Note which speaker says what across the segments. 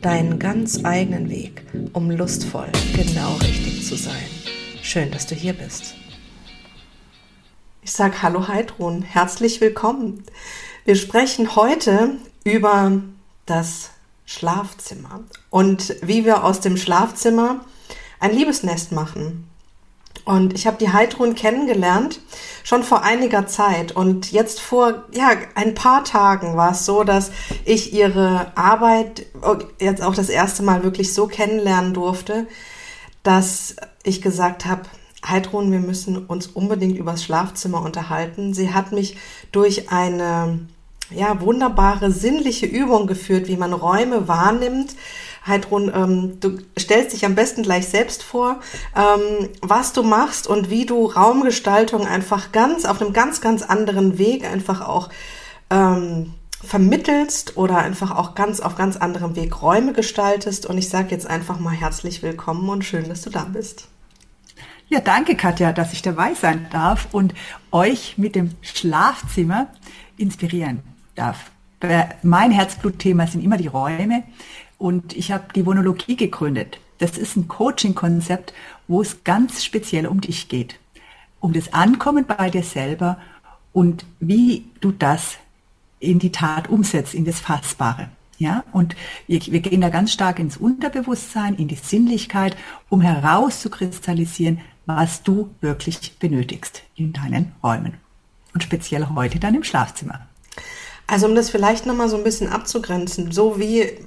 Speaker 1: deinen ganz eigenen Weg, um lustvoll genau richtig zu sein. Schön, dass du hier bist. Ich sage Hallo Heidrun, herzlich willkommen. Wir sprechen heute über das Schlafzimmer und wie wir aus dem Schlafzimmer ein Liebesnest machen. Und ich habe die Heidrun kennengelernt schon vor einiger Zeit und jetzt vor ja ein paar Tagen war es so, dass ich ihre Arbeit jetzt auch das erste Mal wirklich so kennenlernen durfte, dass ich gesagt habe, Heidrun, wir müssen uns unbedingt übers Schlafzimmer unterhalten. Sie hat mich durch eine ja, wunderbare sinnliche Übung geführt, wie man Räume wahrnimmt. Heidrun, ähm, du stellst dich am besten gleich selbst vor, ähm, was du machst und wie du Raumgestaltung einfach ganz auf einem ganz, ganz anderen Weg einfach auch ähm, vermittelst oder einfach auch ganz auf ganz anderem Weg Räume gestaltest. Und ich sage jetzt einfach mal herzlich willkommen und schön, dass du da bist.
Speaker 2: Ja, danke Katja, dass ich dabei sein darf und euch mit dem Schlafzimmer inspirieren darf. Mein Herzblutthema sind immer die Räume und ich habe die Vonologie gegründet. Das ist ein Coaching-Konzept, wo es ganz speziell um dich geht. Um das Ankommen bei dir selber und wie du das in die Tat umsetzt, in das Fassbare. Ja, und wir, wir gehen da ganz stark ins Unterbewusstsein, in die Sinnlichkeit, um herauszukristallisieren, was du wirklich benötigst in deinen Räumen. Und speziell heute dann im Schlafzimmer.
Speaker 1: Also um das vielleicht nochmal so ein bisschen abzugrenzen, so wie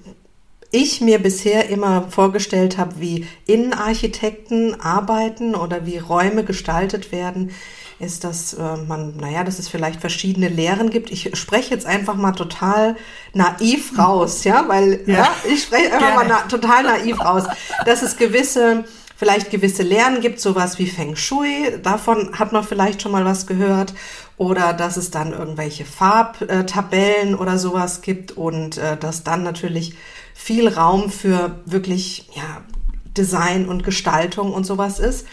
Speaker 1: ich mir bisher immer vorgestellt habe, wie Innenarchitekten arbeiten oder wie Räume gestaltet werden, ist, dass äh, man, naja, dass es vielleicht verschiedene Lehren gibt. Ich spreche jetzt einfach mal total naiv raus, ja, weil ja, ja ich spreche einfach Gerne. mal na total naiv raus, dass es gewisse vielleicht gewisse Lehren gibt, sowas wie Feng Shui, davon hat man vielleicht schon mal was gehört, oder dass es dann irgendwelche Farbtabellen oder sowas gibt und äh, dass dann natürlich viel Raum für wirklich ja, Design und Gestaltung und sowas ist.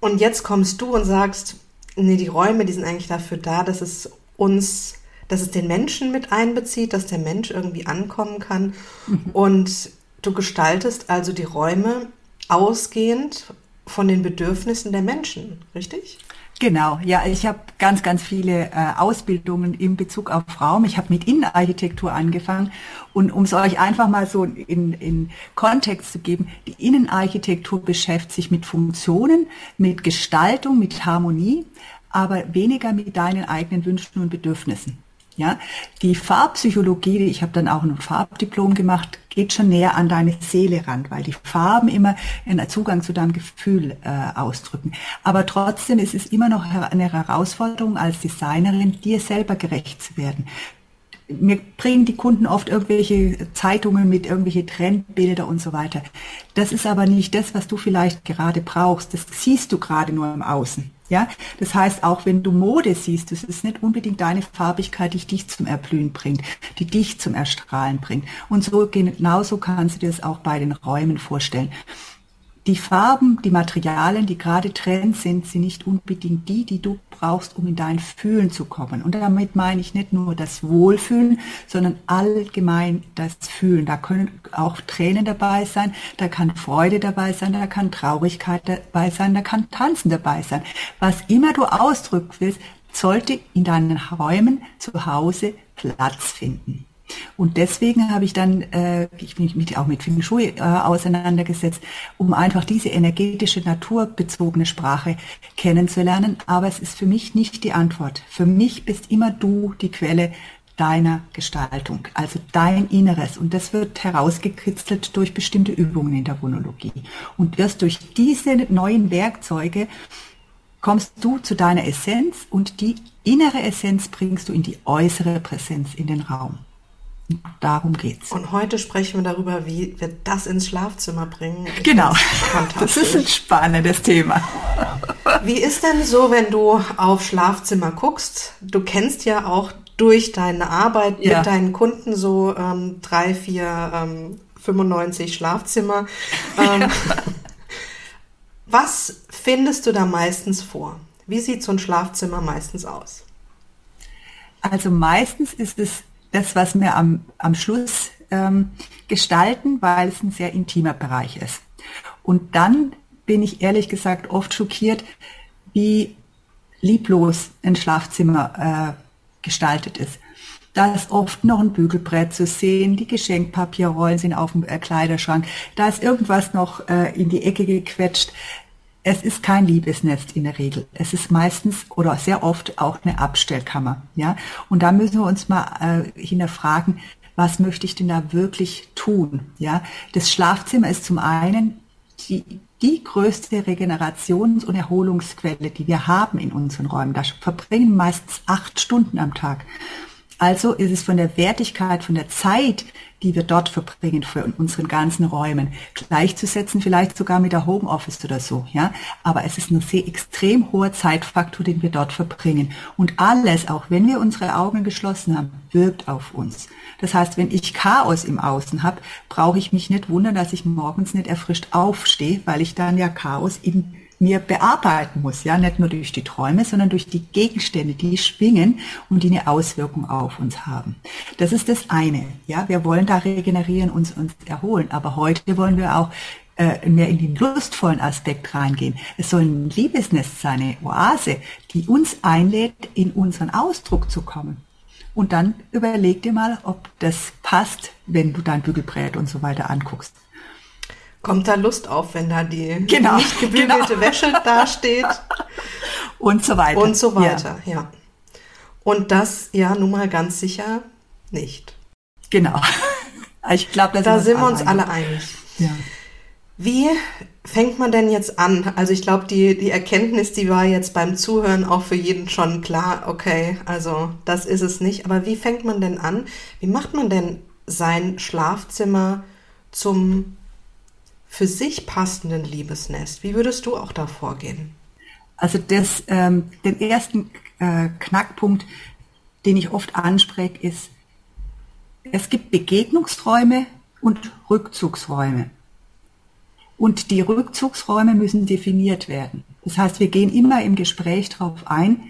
Speaker 1: Und jetzt kommst du und sagst, nee, die Räume, die sind eigentlich dafür da, dass es uns, dass es den Menschen mit einbezieht, dass der Mensch irgendwie ankommen kann. Mhm. Und du gestaltest also die Räume ausgehend von den Bedürfnissen der Menschen, richtig?
Speaker 2: Genau, ja, ich habe ganz, ganz viele äh, Ausbildungen in Bezug auf Raum. Ich habe mit Innenarchitektur angefangen und um es euch einfach mal so in, in Kontext zu geben, die Innenarchitektur beschäftigt sich mit Funktionen, mit Gestaltung, mit Harmonie, aber weniger mit deinen eigenen Wünschen und Bedürfnissen. Ja, die Farbpsychologie, ich habe dann auch ein Farbdiplom gemacht, geht schon näher an deine Seele ran, weil die Farben immer einen Zugang zu deinem Gefühl äh, ausdrücken. Aber trotzdem ist es immer noch eine Herausforderung als Designerin, dir selber gerecht zu werden. Mir bringen die Kunden oft irgendwelche Zeitungen mit irgendwelche Trendbilder und so weiter. Das ist aber nicht das, was du vielleicht gerade brauchst. Das siehst du gerade nur im Außen. Ja, das heißt, auch wenn du Mode siehst, das ist nicht unbedingt deine Farbigkeit, die dich zum Erblühen bringt, die dich zum Erstrahlen bringt. Und so genauso kannst du dir das auch bei den Räumen vorstellen die Farben, die Materialien, die gerade Trend sind, sind nicht unbedingt die, die du brauchst, um in dein Fühlen zu kommen. Und damit meine ich nicht nur das Wohlfühlen, sondern allgemein das Fühlen. Da können auch Tränen dabei sein, da kann Freude dabei sein, da kann Traurigkeit dabei sein, da kann Tanzen dabei sein. Was immer du ausdrücken willst, sollte in deinen Räumen zu Hause Platz finden. Und deswegen habe ich dann, äh, ich bin mich auch mit Feng Shui äh, auseinandergesetzt, um einfach diese energetische, naturbezogene Sprache kennenzulernen. Aber es ist für mich nicht die Antwort. Für mich bist immer du die Quelle deiner Gestaltung, also dein Inneres. Und das wird herausgekitzelt durch bestimmte Übungen in der Vonologie. Und erst durch diese neuen Werkzeuge kommst du zu deiner Essenz und die innere Essenz bringst du in die äußere Präsenz in den Raum. Darum geht's.
Speaker 1: Und heute sprechen wir darüber, wie wir das ins Schlafzimmer bringen.
Speaker 2: Ich genau. Das ist ein spannendes Thema.
Speaker 1: Wie ist denn so, wenn du auf Schlafzimmer guckst? Du kennst ja auch durch deine Arbeit ja. mit deinen Kunden so ähm, drei, vier, ähm, 95 Schlafzimmer. Ähm, ja. Was findest du da meistens vor? Wie sieht so ein Schlafzimmer meistens aus?
Speaker 2: Also meistens ist es das, was wir am, am Schluss ähm, gestalten, weil es ein sehr intimer Bereich ist. Und dann bin ich ehrlich gesagt oft schockiert, wie lieblos ein Schlafzimmer äh, gestaltet ist. Da ist oft noch ein Bügelbrett zu sehen, die Geschenkpapierrollen sind auf dem äh, Kleiderschrank, da ist irgendwas noch äh, in die Ecke gequetscht. Es ist kein Liebesnest in der Regel. Es ist meistens oder sehr oft auch eine Abstellkammer. Ja? Und da müssen wir uns mal äh, hinterfragen, was möchte ich denn da wirklich tun? Ja? Das Schlafzimmer ist zum einen die, die größte Regenerations- und Erholungsquelle, die wir haben in unseren Räumen. Da verbringen meistens acht Stunden am Tag. Also ist es von der Wertigkeit, von der Zeit, die wir dort verbringen für unseren ganzen Räumen, gleichzusetzen, vielleicht sogar mit der Homeoffice oder so, ja. Aber es ist ein sehr extrem hoher Zeitfaktor, den wir dort verbringen. Und alles, auch wenn wir unsere Augen geschlossen haben, wirkt auf uns. Das heißt, wenn ich Chaos im Außen habe, brauche ich mich nicht wundern, dass ich morgens nicht erfrischt aufstehe, weil ich dann ja Chaos in mir bearbeiten muss, ja, nicht nur durch die Träume, sondern durch die Gegenstände, die schwingen und die eine Auswirkung auf uns haben. Das ist das eine, ja, wir wollen da regenerieren, uns, uns erholen, aber heute wollen wir auch äh, mehr in den lustvollen Aspekt reingehen. Es soll ein Liebesnest sein, eine Oase, die uns einlädt, in unseren Ausdruck zu kommen. Und dann überleg dir mal, ob das passt, wenn du dein Bügelbrett und so weiter anguckst.
Speaker 1: Kommt da Lust auf, wenn da die genau, nicht gebügelte genau. Wäsche dasteht?
Speaker 2: Und so weiter.
Speaker 1: Und so weiter, ja. ja. Und das ja nun mal ganz sicher nicht.
Speaker 2: Genau. Ich glaube,
Speaker 1: da sind wir uns alle einig. Ja. Wie fängt man denn jetzt an? Also ich glaube, die, die Erkenntnis, die war jetzt beim Zuhören auch für jeden schon klar, okay, also das ist es nicht. Aber wie fängt man denn an? Wie macht man denn sein Schlafzimmer zum für sich passenden Liebesnest? Wie würdest du auch da vorgehen?
Speaker 2: Also das, ähm, den ersten äh, Knackpunkt, den ich oft anspreche, ist, es gibt Begegnungsräume und Rückzugsräume. Und die Rückzugsräume müssen definiert werden. Das heißt, wir gehen immer im Gespräch darauf ein,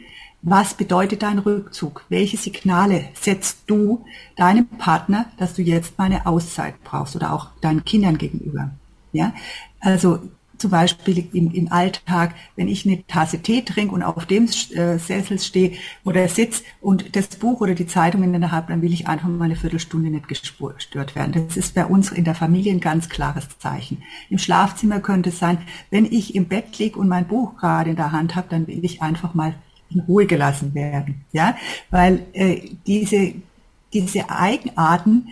Speaker 2: was bedeutet dein Rückzug? Welche Signale setzt du deinem Partner, dass du jetzt mal eine Auszeit brauchst oder auch deinen Kindern gegenüber? Ja, also zum Beispiel im, im Alltag, wenn ich eine Tasse Tee trinke und auf dem äh, Sessel stehe oder sitze und das Buch oder die Zeitung in der Hand, dann will ich einfach mal eine Viertelstunde nicht gestört werden. Das ist bei uns in der Familie ein ganz klares Zeichen. Im Schlafzimmer könnte es sein, wenn ich im Bett liege und mein Buch gerade in der Hand habe, dann will ich einfach mal in Ruhe gelassen werden. Ja, weil äh, diese diese Eigenarten,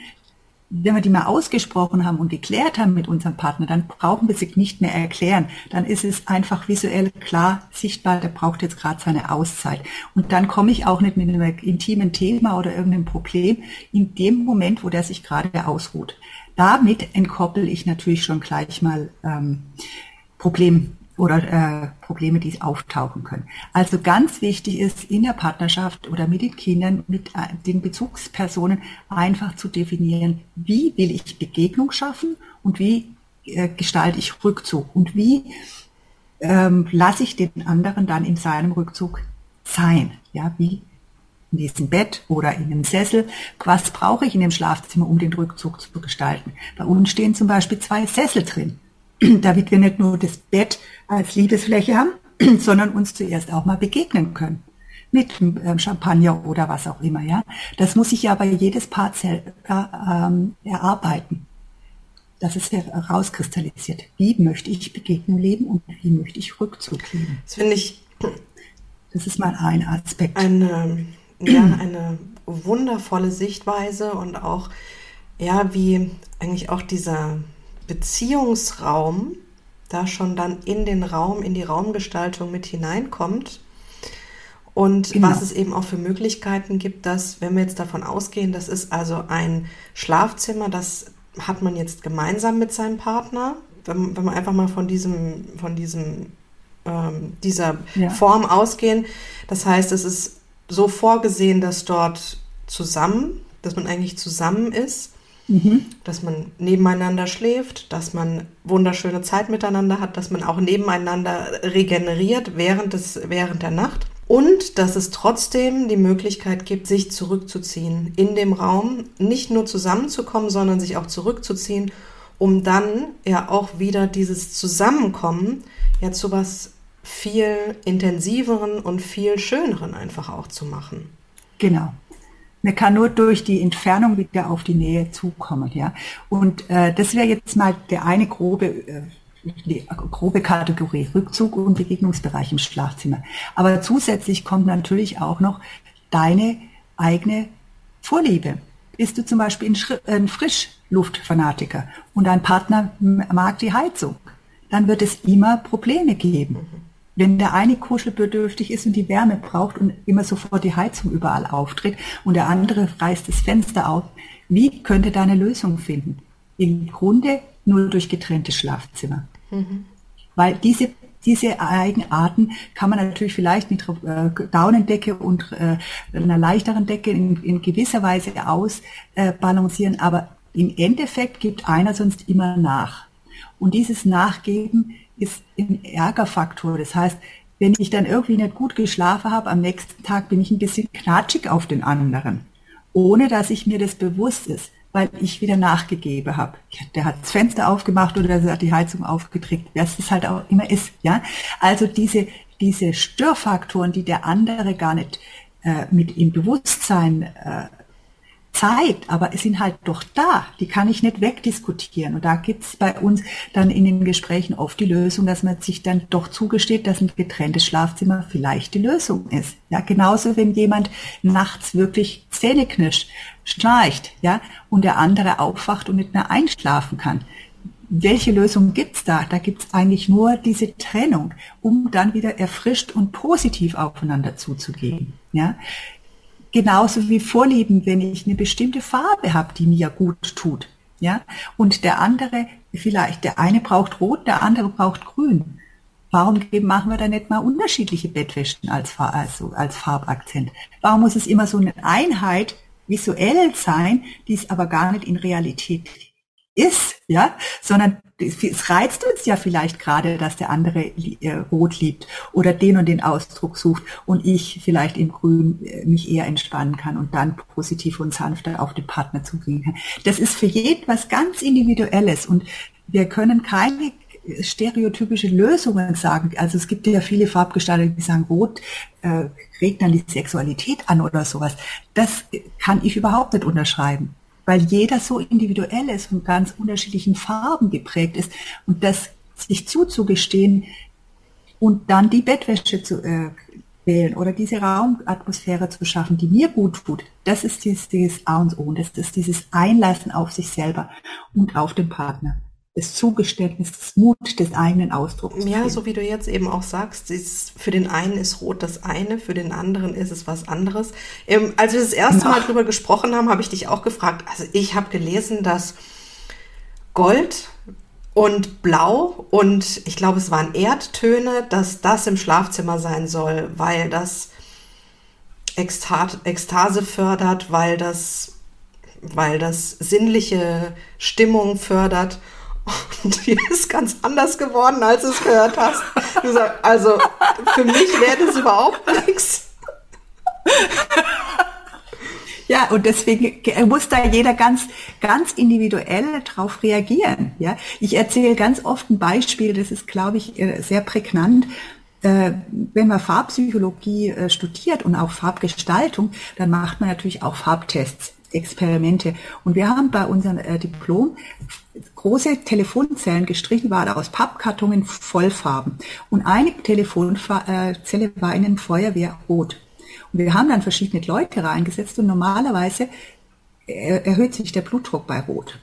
Speaker 2: wenn wir die mal ausgesprochen haben und geklärt haben mit unserem Partner, dann brauchen wir sie nicht mehr erklären. Dann ist es einfach visuell klar sichtbar, der braucht jetzt gerade seine Auszeit. Und dann komme ich auch nicht mit einem intimen Thema oder irgendeinem Problem in dem Moment, wo der sich gerade ausruht. Damit entkoppel ich natürlich schon gleich mal ähm, Problem oder äh, Probleme, die auftauchen können. Also ganz wichtig ist in der Partnerschaft oder mit den Kindern, mit äh, den Bezugspersonen einfach zu definieren, wie will ich Begegnung schaffen und wie äh, gestalte ich Rückzug und wie ähm, lasse ich den anderen dann in seinem Rückzug sein. Ja, wie in diesem Bett oder in einem Sessel. Was brauche ich in dem Schlafzimmer, um den Rückzug zu gestalten? Bei uns stehen zum Beispiel zwei Sessel drin. Damit wir nicht nur das Bett als Liebesfläche haben, sondern uns zuerst auch mal begegnen können. Mit ähm, Champagner oder was auch immer, ja. Das muss sich ja bei jedes Paar selber ähm, erarbeiten. Das ist herauskristallisiert. Wie möchte ich Begegnung leben und wie möchte ich Rückzug leben?
Speaker 1: Das finde ich.
Speaker 2: Das ist mal ein Aspekt.
Speaker 1: Eine, ja, eine wundervolle Sichtweise und auch, ja, wie eigentlich auch dieser Beziehungsraum da schon dann in den Raum, in die Raumgestaltung mit hineinkommt Und genau. was es eben auch für Möglichkeiten gibt, dass, wenn wir jetzt davon ausgehen, das ist also ein Schlafzimmer, das hat man jetzt gemeinsam mit seinem Partner, wenn, wenn wir einfach mal von diesem, von diesem, ähm, dieser ja. Form ausgehen. Das heißt, es ist so vorgesehen, dass dort zusammen, dass man eigentlich zusammen ist, mhm. dass man nebeneinander schläft, dass man wunderschöne Zeit miteinander hat, dass man auch nebeneinander regeneriert während, des, während der Nacht. Und dass es trotzdem die Möglichkeit gibt, sich zurückzuziehen in dem Raum, nicht nur zusammenzukommen, sondern sich auch zurückzuziehen, um dann ja auch wieder dieses Zusammenkommen ja zu was viel intensiveren und viel schöneren einfach auch zu machen.
Speaker 2: Genau. Man kann nur durch die Entfernung wieder auf die Nähe zukommen, ja. Und äh, das wäre jetzt mal der eine grobe äh, die grobe Kategorie Rückzug und Begegnungsbereich im Schlafzimmer. Aber zusätzlich kommt natürlich auch noch deine eigene Vorliebe. Bist du zum Beispiel ein Frischluftfanatiker und dein Partner mag die Heizung, dann wird es immer Probleme geben. Wenn der eine kuschelbedürftig ist und die Wärme braucht und immer sofort die Heizung überall auftritt und der andere reißt das Fenster auf, wie könnte da eine Lösung finden? Im Grunde nur durch getrennte Schlafzimmer. Mhm. Weil diese diese Eigenarten kann man natürlich vielleicht mit äh, Daunendecke und äh, einer leichteren Decke in, in gewisser Weise ausbalancieren, äh, aber im Endeffekt gibt einer sonst immer nach. Und dieses Nachgeben ist ein Ärgerfaktor. Das heißt, wenn ich dann irgendwie nicht gut geschlafen habe, am nächsten Tag bin ich ein bisschen knatschig auf den anderen, ohne dass ich mir das bewusst ist weil ich wieder nachgegeben habe. Der hat das Fenster aufgemacht oder der hat die Heizung aufgedreht, was es halt auch immer ist. Ja, also diese diese Störfaktoren, die der andere gar nicht äh, mit im Bewusstsein äh, zeigt, aber es sind halt doch da, die kann ich nicht wegdiskutieren. Und da gibt's bei uns dann in den Gesprächen oft die Lösung, dass man sich dann doch zugesteht, dass ein getrenntes Schlafzimmer vielleicht die Lösung ist. Ja, genauso wenn jemand nachts wirklich Zähne knirscht, schnarcht, ja, und der andere aufwacht und nicht mehr einschlafen kann. Welche Lösung gibt's da? Da gibt's eigentlich nur diese Trennung, um dann wieder erfrischt und positiv aufeinander zuzugehen. Ja, genauso wie Vorlieben, wenn ich eine bestimmte Farbe habe, die mir gut tut. Ja, und der andere vielleicht, der eine braucht rot, der andere braucht grün. Warum machen wir da nicht mal unterschiedliche Bettwäschen als, also als Farbakzent? Warum muss es immer so eine Einheit visuell sein, die es aber gar nicht in Realität ist, ja, sondern es reizt uns ja vielleicht gerade, dass der andere äh, rot liebt oder den und den Ausdruck sucht und ich vielleicht im Grün äh, mich eher entspannen kann und dann positiv und sanfter auf den Partner zugehen kann. Das ist für jeden was ganz Individuelles und wir können keine stereotypische Lösungen sagen. Also es gibt ja viele Farbgestalter, die sagen, Rot äh, regt dann die Sexualität an oder sowas. Das kann ich überhaupt nicht unterschreiben, weil jeder so individuell ist und ganz unterschiedlichen Farben geprägt ist. Und das sich zuzugestehen und dann die Bettwäsche zu äh, wählen oder diese Raumatmosphäre zu schaffen, die mir gut tut, das ist dieses, dieses A und O. Das ist dieses Einlassen auf sich selber und auf den Partner des Zugeständnisses, des Mut des eigenen Ausdrucks.
Speaker 1: Ja, so wie du jetzt eben auch sagst, ist, für den einen ist Rot das eine, für den anderen ist es was anderes. Ähm, als wir das erste Mal drüber gesprochen haben, habe ich dich auch gefragt. Also ich habe gelesen, dass Gold und Blau und ich glaube, es waren Erdtöne, dass das im Schlafzimmer sein soll, weil das Ekstase fördert, weil das, weil das sinnliche Stimmung fördert. Und die ist ganz anders geworden, als du es gehört hast. Du sagst, also für mich wäre das überhaupt nichts.
Speaker 2: Ja, und deswegen muss da jeder ganz, ganz individuell darauf reagieren. Ja, ich erzähle ganz oft ein Beispiel, das ist, glaube ich, äh, sehr prägnant. Äh, wenn man Farbpsychologie äh, studiert und auch Farbgestaltung, dann macht man natürlich auch Farbtests. Experimente. Und wir haben bei unserem äh, Diplom große Telefonzellen gestrichen, waren aus Pappkartonen Vollfarben. Und eine Telefonzelle war in einem Feuerwehr rot. Und wir haben dann verschiedene Leute reingesetzt und normalerweise erhöht sich der Blutdruck bei Rot.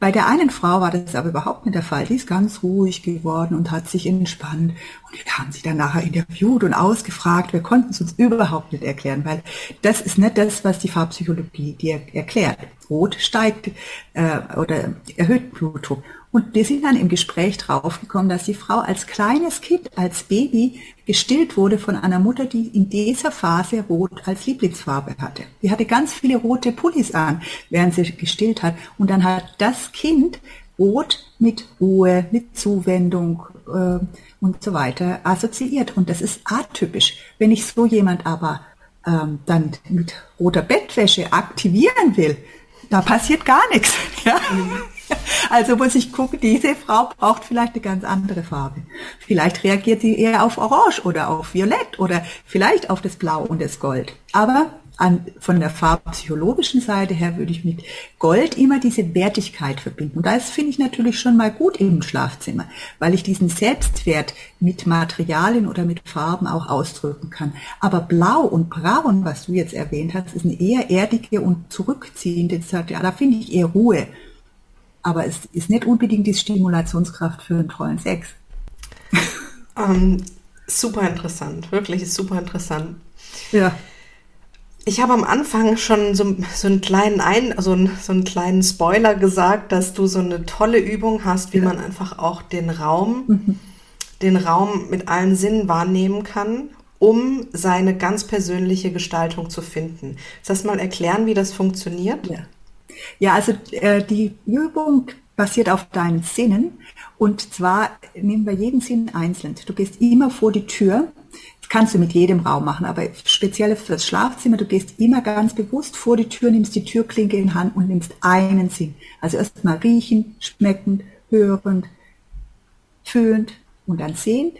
Speaker 2: Bei der einen Frau war das aber überhaupt nicht der Fall. Die ist ganz ruhig geworden und hat sich entspannt. Und wir haben sie dann nachher interviewt und ausgefragt. Wir konnten es uns überhaupt nicht erklären, weil das ist nicht das, was die Farbpsychologie dir erklärt. Rot steigt äh, oder erhöht Blutdruck. Und wir sind dann im Gespräch draufgekommen, dass die Frau als kleines Kind, als Baby gestillt wurde von einer Mutter, die in dieser Phase Rot als Lieblingsfarbe hatte. Die hatte ganz viele rote Pullis an, während sie gestillt hat. Und dann hat das Kind Rot mit Ruhe, mit Zuwendung äh, und so weiter assoziiert. Und das ist atypisch. Wenn ich so jemand aber ähm, dann mit roter Bettwäsche aktivieren will, da passiert gar nichts. Ja? Also muss ich gucken, diese Frau braucht vielleicht eine ganz andere Farbe. Vielleicht reagiert sie eher auf Orange oder auf Violett oder vielleicht auf das Blau und das Gold. Aber an, von der farbpsychologischen Seite her würde ich mit Gold immer diese Wertigkeit verbinden. Und das finde ich natürlich schon mal gut im Schlafzimmer, weil ich diesen Selbstwert mit Materialien oder mit Farben auch ausdrücken kann. Aber Blau und Braun, was du jetzt erwähnt hast, ist eine eher erdige und zurückziehende Zeit. Ja, da finde ich eher Ruhe. Aber es ist nicht unbedingt die Stimulationskraft für einen tollen Sex.
Speaker 1: Ähm, super interessant, wirklich super interessant.
Speaker 2: Ja.
Speaker 1: Ich habe am Anfang schon so, so einen kleinen Ein, also so einen kleinen Spoiler gesagt, dass du so eine tolle Übung hast, wie ja. man einfach auch den Raum, mhm. den Raum mit allen Sinnen wahrnehmen kann, um seine ganz persönliche Gestaltung zu finden. Soll das mal erklären, wie das funktioniert?
Speaker 2: Ja, ja also äh, die Übung basiert auf deinen Sinnen und zwar nehmen wir jeden Sinn einzeln. Du gehst immer vor die Tür kannst du mit jedem Raum machen, aber speziell fürs Schlafzimmer, du gehst immer ganz bewusst vor die Tür, nimmst die Türklinke in Hand und nimmst einen Sinn. Also erstmal riechen, schmeckend, hörend, fühlend und dann sehend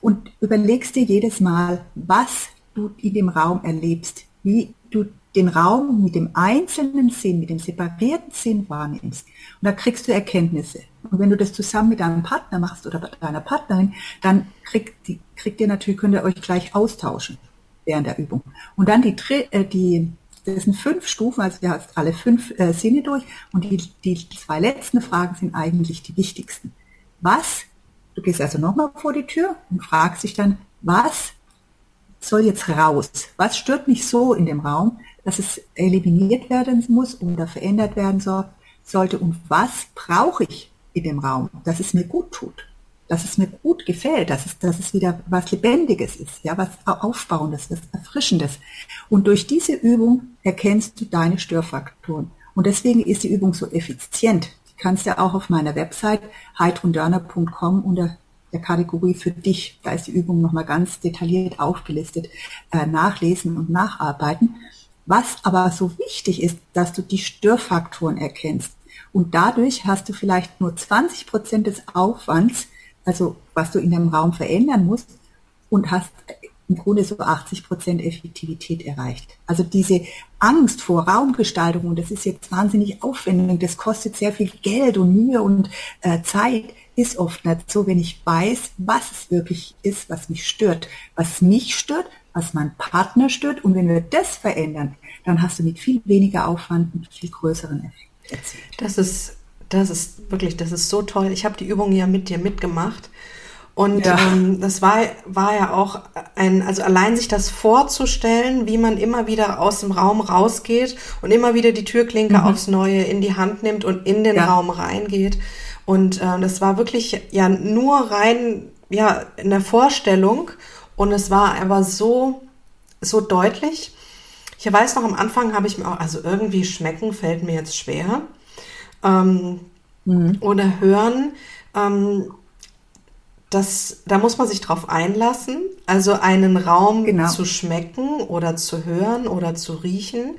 Speaker 2: und überlegst dir jedes Mal, was du in dem Raum erlebst, wie du den Raum mit dem einzelnen Sinn, mit dem separierten Sinn wahrnimmst. Und da kriegst du Erkenntnisse. Und wenn du das zusammen mit deinem Partner machst oder deiner Partnerin, dann kriegt, die, kriegt ihr natürlich, könnt ihr euch gleich austauschen während der Übung. Und dann die, äh, die das sind fünf Stufen, also du hast alle fünf äh, Sinne durch und die, die zwei letzten Fragen sind eigentlich die wichtigsten. Was, du gehst also nochmal vor die Tür und fragst dich dann, was soll jetzt raus? Was stört mich so in dem Raum, dass es eliminiert werden muss oder verändert werden soll, sollte und was brauche ich in dem Raum, dass es mir gut tut, dass es mir gut gefällt, dass es, dass es wieder was Lebendiges ist, ja, was Aufbauendes, was Erfrischendes. Und durch diese Übung erkennst du deine Störfaktoren. Und deswegen ist die Übung so effizient. Die kannst du auch auf meiner Website heidrundörner.com unter der Kategorie für dich, da ist die Übung nochmal ganz detailliert aufgelistet, äh, nachlesen und nacharbeiten. Was aber so wichtig ist, dass du die Störfaktoren erkennst. Und dadurch hast du vielleicht nur 20 Prozent des Aufwands, also was du in deinem Raum verändern musst, und hast im Grunde so 80 Prozent Effektivität erreicht. Also diese Angst vor Raumgestaltung, und das ist jetzt wahnsinnig aufwendig, das kostet sehr viel Geld und Mühe und äh, Zeit, ist oft nicht so, wenn ich weiß, was es wirklich ist, was mich stört. Was mich stört, was mein Partner stört. Und wenn wir das verändern, dann hast du mit viel weniger Aufwand und viel größeren Effekt
Speaker 1: erzielt. Das ist, das ist wirklich, das ist so toll. Ich habe die Übung ja mit dir mitgemacht. Und ja. ähm, das war, war ja auch ein, also allein sich das vorzustellen, wie man immer wieder aus dem Raum rausgeht und immer wieder die Türklinke mhm. aufs Neue in die Hand nimmt und in den ja. Raum reingeht. Und äh, das war wirklich ja nur rein ja in der Vorstellung und es war aber so so deutlich. Ich weiß noch, am Anfang habe ich mir auch, also irgendwie schmecken fällt mir jetzt schwer. Ähm, mhm. Oder hören. Ähm, das, da muss man sich drauf einlassen, also einen Raum genau. zu schmecken oder zu hören oder zu riechen.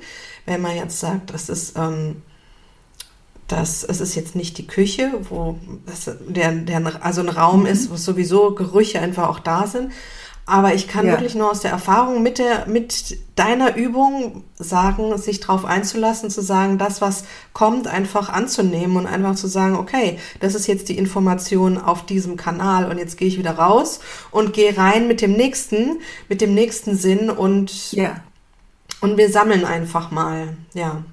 Speaker 1: Wenn man jetzt sagt, das ist, ähm, das, es ist jetzt nicht die Küche, wo das, der, der, also ein Raum mhm. ist, wo sowieso Gerüche einfach auch da sind, aber ich kann ja. wirklich nur aus der Erfahrung mit der, mit deiner Übung sagen, sich darauf einzulassen, zu sagen, das, was kommt, einfach anzunehmen und einfach zu sagen, okay, das ist jetzt die Information auf diesem Kanal und jetzt gehe ich wieder raus und gehe rein mit dem nächsten, mit dem nächsten Sinn und,
Speaker 2: ja.
Speaker 1: und wir sammeln einfach mal, ja.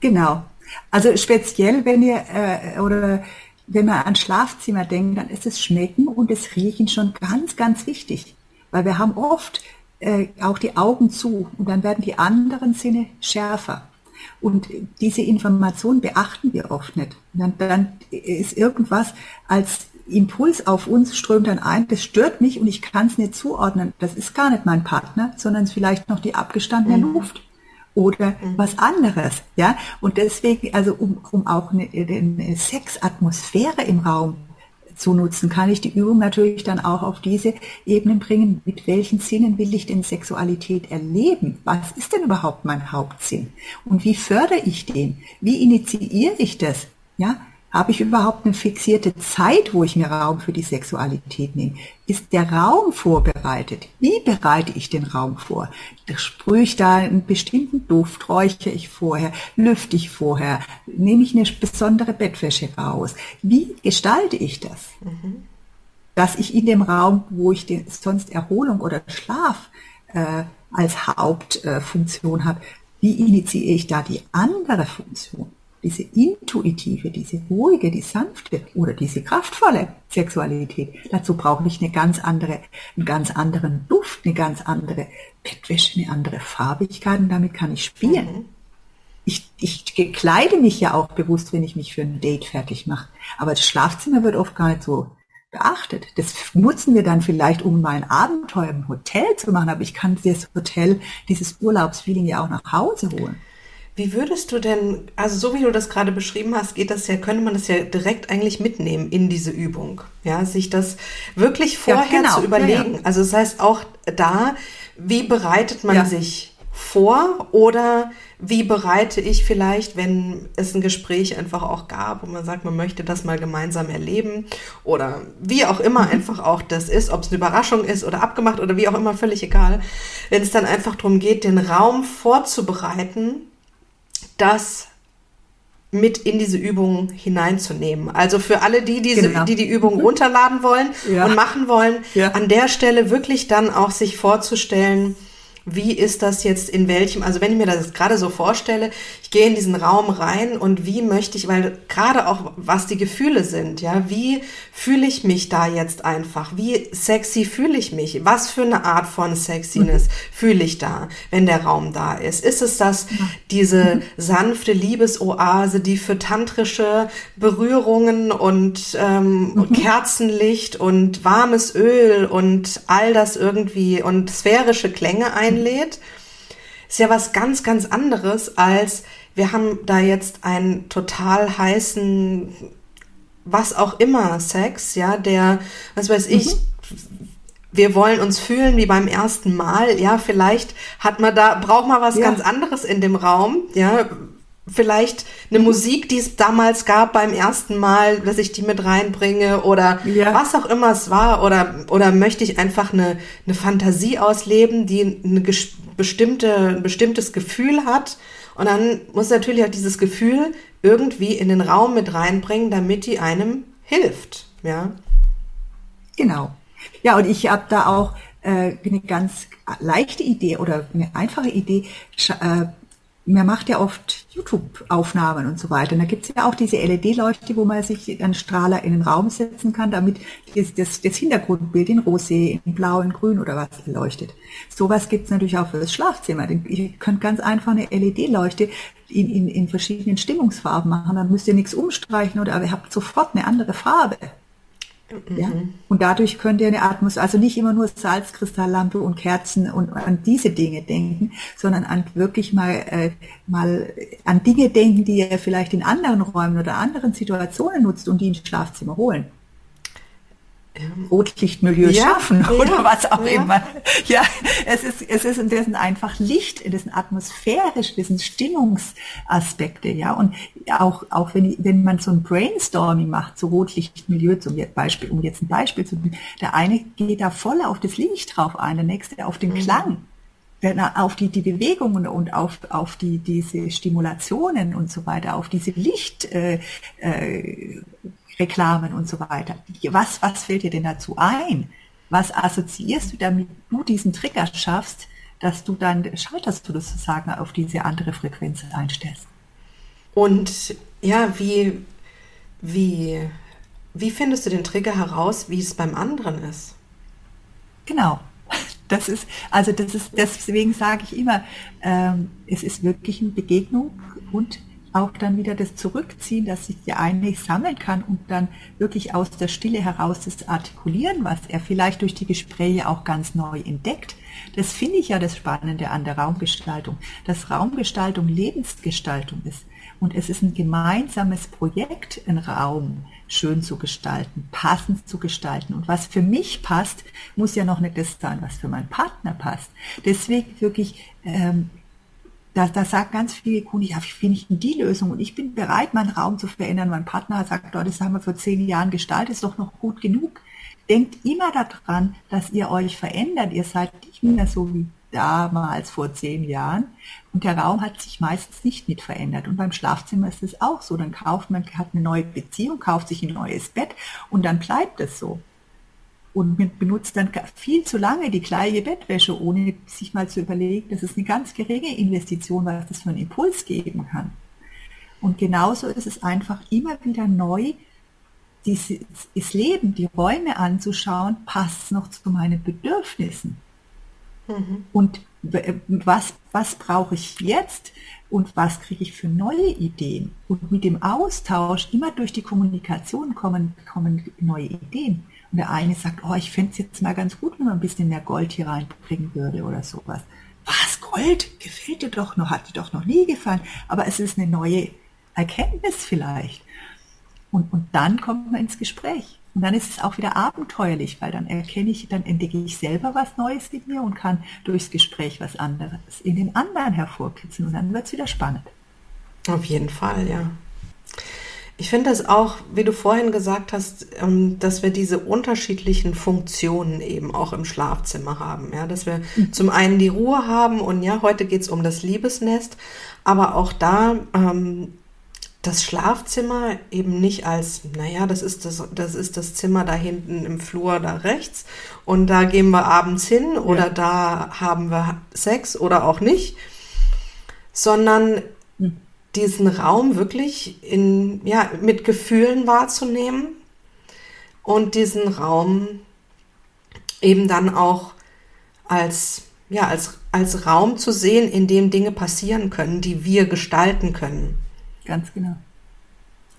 Speaker 2: Genau. Also speziell, wenn ihr äh, oder wenn man an Schlafzimmer denkt, dann ist das Schmecken und das Riechen schon ganz, ganz wichtig. Weil wir haben oft äh, auch die Augen zu und dann werden die anderen Sinne schärfer. Und diese Information beachten wir oft nicht. Dann, dann ist irgendwas als Impuls auf uns strömt dann ein, das stört mich und ich kann es nicht zuordnen. Das ist gar nicht mein Partner, sondern vielleicht noch die abgestandene mhm. Luft oder mhm. was anderes. Ja, und deswegen, also um, um auch eine, eine Sexatmosphäre im Raum zu nutzen, kann ich die Übung natürlich dann auch auf diese Ebenen bringen. Mit welchen Sinnen will ich denn Sexualität erleben? Was ist denn überhaupt mein Hauptsinn? Und wie fördere ich den? Wie initiiere ich das? Ja, habe ich überhaupt eine fixierte Zeit, wo ich mir Raum für die Sexualität nehme? Ist der Raum vorbereitet? Wie bereite ich den Raum vor? Sprühe ich da einen bestimmten Duft? Räuchere ich vorher? Lüfte ich vorher? Nehme ich eine besondere Bettwäsche raus? Wie gestalte ich das? Mhm. Dass ich in dem Raum, wo ich den, sonst Erholung oder Schlaf äh, als Hauptfunktion äh, habe, wie initiiere ich da die andere Funktion? Diese intuitive, diese ruhige, die sanfte oder diese kraftvolle Sexualität. Dazu brauche ich eine ganz andere, einen ganz anderen Duft, eine ganz andere Bettwäsche, eine andere Farbigkeit und damit kann ich spielen. Mhm. Ich, ich gekleide mich ja auch bewusst, wenn ich mich für ein Date fertig mache. Aber das Schlafzimmer wird oft gar nicht so beachtet. Das nutzen wir dann vielleicht, um mein Abenteuer im Hotel zu machen, aber ich kann das Hotel, dieses Urlaubsfeeling ja auch nach Hause holen.
Speaker 1: Wie würdest du denn, also so wie du das gerade beschrieben hast, geht das ja, könnte man das ja direkt eigentlich mitnehmen in diese Übung. Ja, sich das wirklich vorher ja, genau. zu überlegen. Ja, ja. Also das heißt auch da, wie bereitet man sich vor oder wie bereite ich vielleicht, wenn es ein Gespräch einfach auch gab, wo man sagt, man möchte das mal gemeinsam erleben oder wie auch immer mhm. einfach auch das ist, ob es eine Überraschung ist oder abgemacht oder wie auch immer, völlig egal. Wenn es dann einfach darum geht, den Raum vorzubereiten, das mit in diese Übung hineinzunehmen. Also für alle die, diese, genau. die die Übung mhm. runterladen wollen ja. und machen wollen, ja. an der Stelle wirklich dann auch sich vorzustellen, wie ist das jetzt in welchem, also wenn ich mir das gerade so vorstelle, ich gehe in diesen Raum rein und wie möchte ich, weil gerade auch was die Gefühle sind, ja, wie fühle ich mich da jetzt einfach? Wie sexy fühle ich mich? Was für eine Art von Sexiness mhm. fühle ich da, wenn der Raum da ist? Ist es das, diese mhm. sanfte Liebesoase, die für tantrische Berührungen und ähm, mhm. Kerzenlicht und warmes Öl und all das irgendwie und sphärische Klänge ein einlädt, ist ja was ganz, ganz anderes als wir haben da jetzt einen total heißen, was auch immer Sex, ja, der, was weiß ich, mhm. wir wollen uns fühlen wie beim ersten Mal, ja, vielleicht hat man da, braucht man was ja. ganz anderes in dem Raum, ja, vielleicht eine Musik, die es damals gab beim ersten Mal, dass ich die mit reinbringe oder ja. was auch immer es war oder oder möchte ich einfach eine, eine Fantasie ausleben, die eine bestimmte ein bestimmtes Gefühl hat und dann muss natürlich auch dieses Gefühl irgendwie in den Raum mit reinbringen, damit die einem hilft, ja.
Speaker 2: Genau. Ja, und ich habe da auch äh, eine ganz leichte Idee oder eine einfache Idee. Äh, man macht ja oft YouTube-Aufnahmen und so weiter. Und da gibt es ja auch diese LED-Leuchte, wo man sich einen Strahler in den Raum setzen kann, damit das, das, das Hintergrundbild in Rosé, in Blau, in Grün oder was leuchtet. Sowas gibt es natürlich auch für das Schlafzimmer. Ihr könnt ganz einfach eine LED-Leuchte in, in, in verschiedenen Stimmungsfarben machen. Dann müsst ihr nichts umstreichen oder aber ihr habt sofort eine andere Farbe. Ja? Mhm. Und dadurch könnt ihr eine Atmosphäre, also nicht immer nur Salzkristalllampe und Kerzen und an diese Dinge denken, sondern an wirklich mal, äh, mal an Dinge denken, die ihr vielleicht in anderen Räumen oder anderen Situationen nutzt und die ins Schlafzimmer holen. Rotlichtmilieu ja, schaffen ja, oder was auch ja. immer. Ja, es ist, es ist, das sind einfach Licht, das sind atmosphärisch, das sind Stimmungsaspekte, ja. Und auch, auch wenn, wenn man so ein Brainstorming macht, so Rotlichtmilieu zum Beispiel, um jetzt ein Beispiel zu nehmen, der eine geht da voll auf das Licht drauf ein, der nächste auf den mhm. Klang auf die, die Bewegungen und auf, auf die, diese Stimulationen und so weiter, auf diese Licht, äh, äh, Reklamen und so weiter. Was, was fällt dir denn dazu ein? Was assoziierst du, damit du diesen Trigger schaffst, dass du dann schalterst du sozusagen auf diese andere Frequenz einstellst?
Speaker 1: Und ja, wie, wie, wie findest du den Trigger heraus, wie es beim anderen ist?
Speaker 2: Genau. Das ist, also das ist, deswegen sage ich immer, ähm, es ist wirklich eine Begegnung und auch dann wieder das Zurückziehen, dass sich der eine sammeln kann und dann wirklich aus der Stille heraus das artikulieren, was er vielleicht durch die Gespräche auch ganz neu entdeckt. Das finde ich ja das Spannende an der Raumgestaltung, dass Raumgestaltung Lebensgestaltung ist. Und es ist ein gemeinsames Projekt, einen Raum schön zu gestalten, passend zu gestalten. Und was für mich passt, muss ja noch nicht das sein, was für meinen Partner passt. Deswegen wirklich ähm, da, da sagen ganz viele Kunden, ja, wie finde ich denn die Lösung? Und ich bin bereit, meinen Raum zu verändern. Mein Partner sagt, oh, das haben wir vor zehn Jahren gestaltet, ist doch noch gut genug. Denkt immer daran, dass ihr euch verändert. Ihr seid nicht mehr so wie damals vor zehn Jahren. Und der Raum hat sich meistens nicht mit verändert. Und beim Schlafzimmer ist es auch so. Dann kauft man, hat eine neue Beziehung, kauft sich ein neues Bett und dann bleibt es so und benutzt dann viel zu lange die gleiche Bettwäsche, ohne sich mal zu überlegen, das ist eine ganz geringe Investition, was das für einen Impuls geben kann. Und genauso ist es einfach immer wieder neu, dieses, das Leben, die Räume anzuschauen, passt noch zu meinen Bedürfnissen. Mhm. Und was, was brauche ich jetzt und was kriege ich für neue Ideen? Und mit dem Austausch, immer durch die Kommunikation kommen, kommen neue Ideen. Und der eine sagt, oh, ich fände es jetzt mal ganz gut, wenn man ein bisschen mehr Gold hier reinbringen würde oder sowas. Was, Gold? Gefällt dir doch noch, hat dir doch noch nie gefallen. Aber es ist eine neue Erkenntnis vielleicht. Und, und dann kommt man ins Gespräch. Und dann ist es auch wieder abenteuerlich, weil dann erkenne ich, dann entdecke ich selber was Neues in mir und kann durchs Gespräch was anderes in den anderen hervorkitzeln. Und dann wird es wieder spannend.
Speaker 1: Auf jeden Fall, ja. Ich finde es auch, wie du vorhin gesagt hast, ähm, dass wir diese unterschiedlichen Funktionen eben auch im Schlafzimmer haben. Ja, dass wir mhm. zum einen die Ruhe haben und ja, heute geht es um das Liebesnest, aber auch da ähm, das Schlafzimmer eben nicht als, naja, das ist das, das ist das Zimmer da hinten im Flur da rechts und da gehen wir abends hin oder ja. da haben wir Sex oder auch nicht, sondern diesen Raum wirklich in, ja, mit Gefühlen wahrzunehmen und diesen Raum eben dann auch als, ja, als, als Raum zu sehen, in dem Dinge passieren können, die wir gestalten können.
Speaker 2: Ganz genau.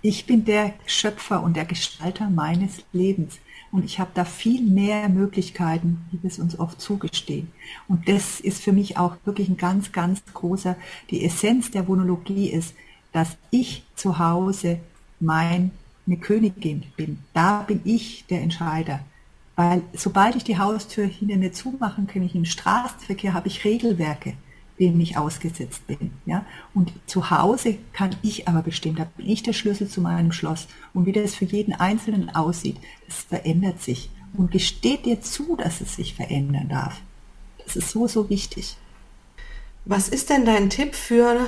Speaker 2: Ich bin der Schöpfer und der Gestalter meines Lebens. Und ich habe da viel mehr Möglichkeiten, wie wir es uns oft zugestehen. Und das ist für mich auch wirklich ein ganz, ganz großer, die Essenz der Vonologie ist, dass ich zu Hause meine Königin bin. Da bin ich der Entscheider. Weil sobald ich die Haustür hinter mir zumachen kann, ich im Straßenverkehr habe ich Regelwerke, denen ich ausgesetzt bin. Ja? Und zu Hause kann ich aber bestimmen, da bin ich der Schlüssel zu meinem Schloss. Und wie das für jeden Einzelnen aussieht, das verändert sich. Und gesteht dir zu, dass es sich verändern darf. Das ist so, so wichtig.
Speaker 1: Was ist denn dein Tipp für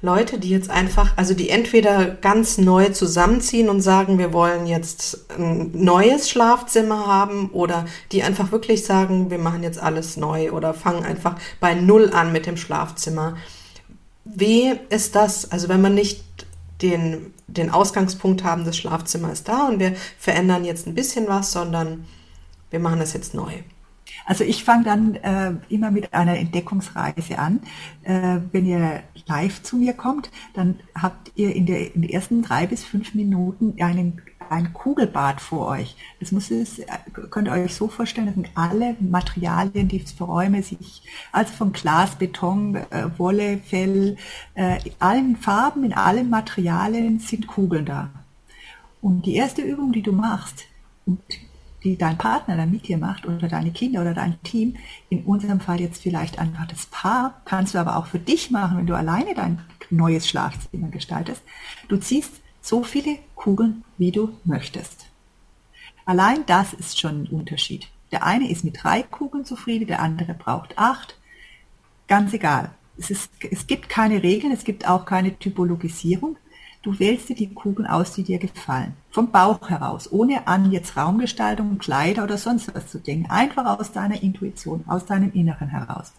Speaker 1: Leute, die jetzt einfach, also die entweder ganz neu zusammenziehen und sagen, wir wollen jetzt ein neues Schlafzimmer haben oder die einfach wirklich sagen, wir machen jetzt alles neu oder fangen einfach bei Null an mit dem Schlafzimmer. Wie ist das? Also wenn man nicht den, den Ausgangspunkt haben, das Schlafzimmer ist da und wir verändern jetzt ein bisschen was, sondern wir machen das jetzt neu.
Speaker 2: Also ich fange dann äh, immer mit einer Entdeckungsreise an. Äh, wenn ihr live zu mir kommt, dann habt ihr in, der, in den ersten drei bis fünf Minuten einen ein Kugelbad vor euch. Das muss es, könnt ihr euch so vorstellen, das sind alle Materialien, die für Räume sich, also von Glas, Beton, äh, Wolle, Fell, äh, allen Farben, in allen Materialien sind Kugeln da. Und die erste Übung, die du machst, und die dein Partner dann mit dir macht oder deine Kinder oder dein Team, in unserem Fall jetzt vielleicht einfach das Paar, kannst du aber auch für dich machen, wenn du alleine dein neues Schlafzimmer gestaltest. Du ziehst so viele Kugeln, wie du möchtest. Allein das ist schon ein Unterschied. Der eine ist mit drei Kugeln zufrieden, der andere braucht acht. Ganz egal. Es, ist, es gibt keine Regeln, es gibt auch keine Typologisierung. Du wählst dir die Kugeln aus, die dir gefallen. Vom Bauch heraus, ohne an jetzt Raumgestaltung, Kleider oder sonst was zu denken. Einfach aus deiner Intuition, aus deinem Inneren heraus.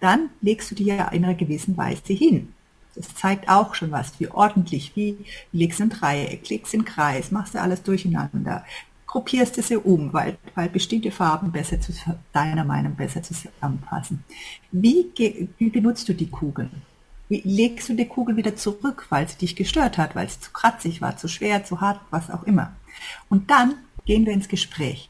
Speaker 2: Dann legst du dir in einer gewissen Weise hin. Das zeigt auch schon was, wie ordentlich, wie legst du ein Dreieck, legst einen Kreis, machst du alles durcheinander, gruppierst du sie um, weil, weil bestimmte Farben besser zu deiner Meinung besser zusammenpassen. Wie, wie benutzt du die Kugeln? Wie legst du die Kugel wieder zurück, weil sie dich gestört hat, weil es zu kratzig war, zu schwer, zu hart, was auch immer. Und dann gehen wir ins Gespräch.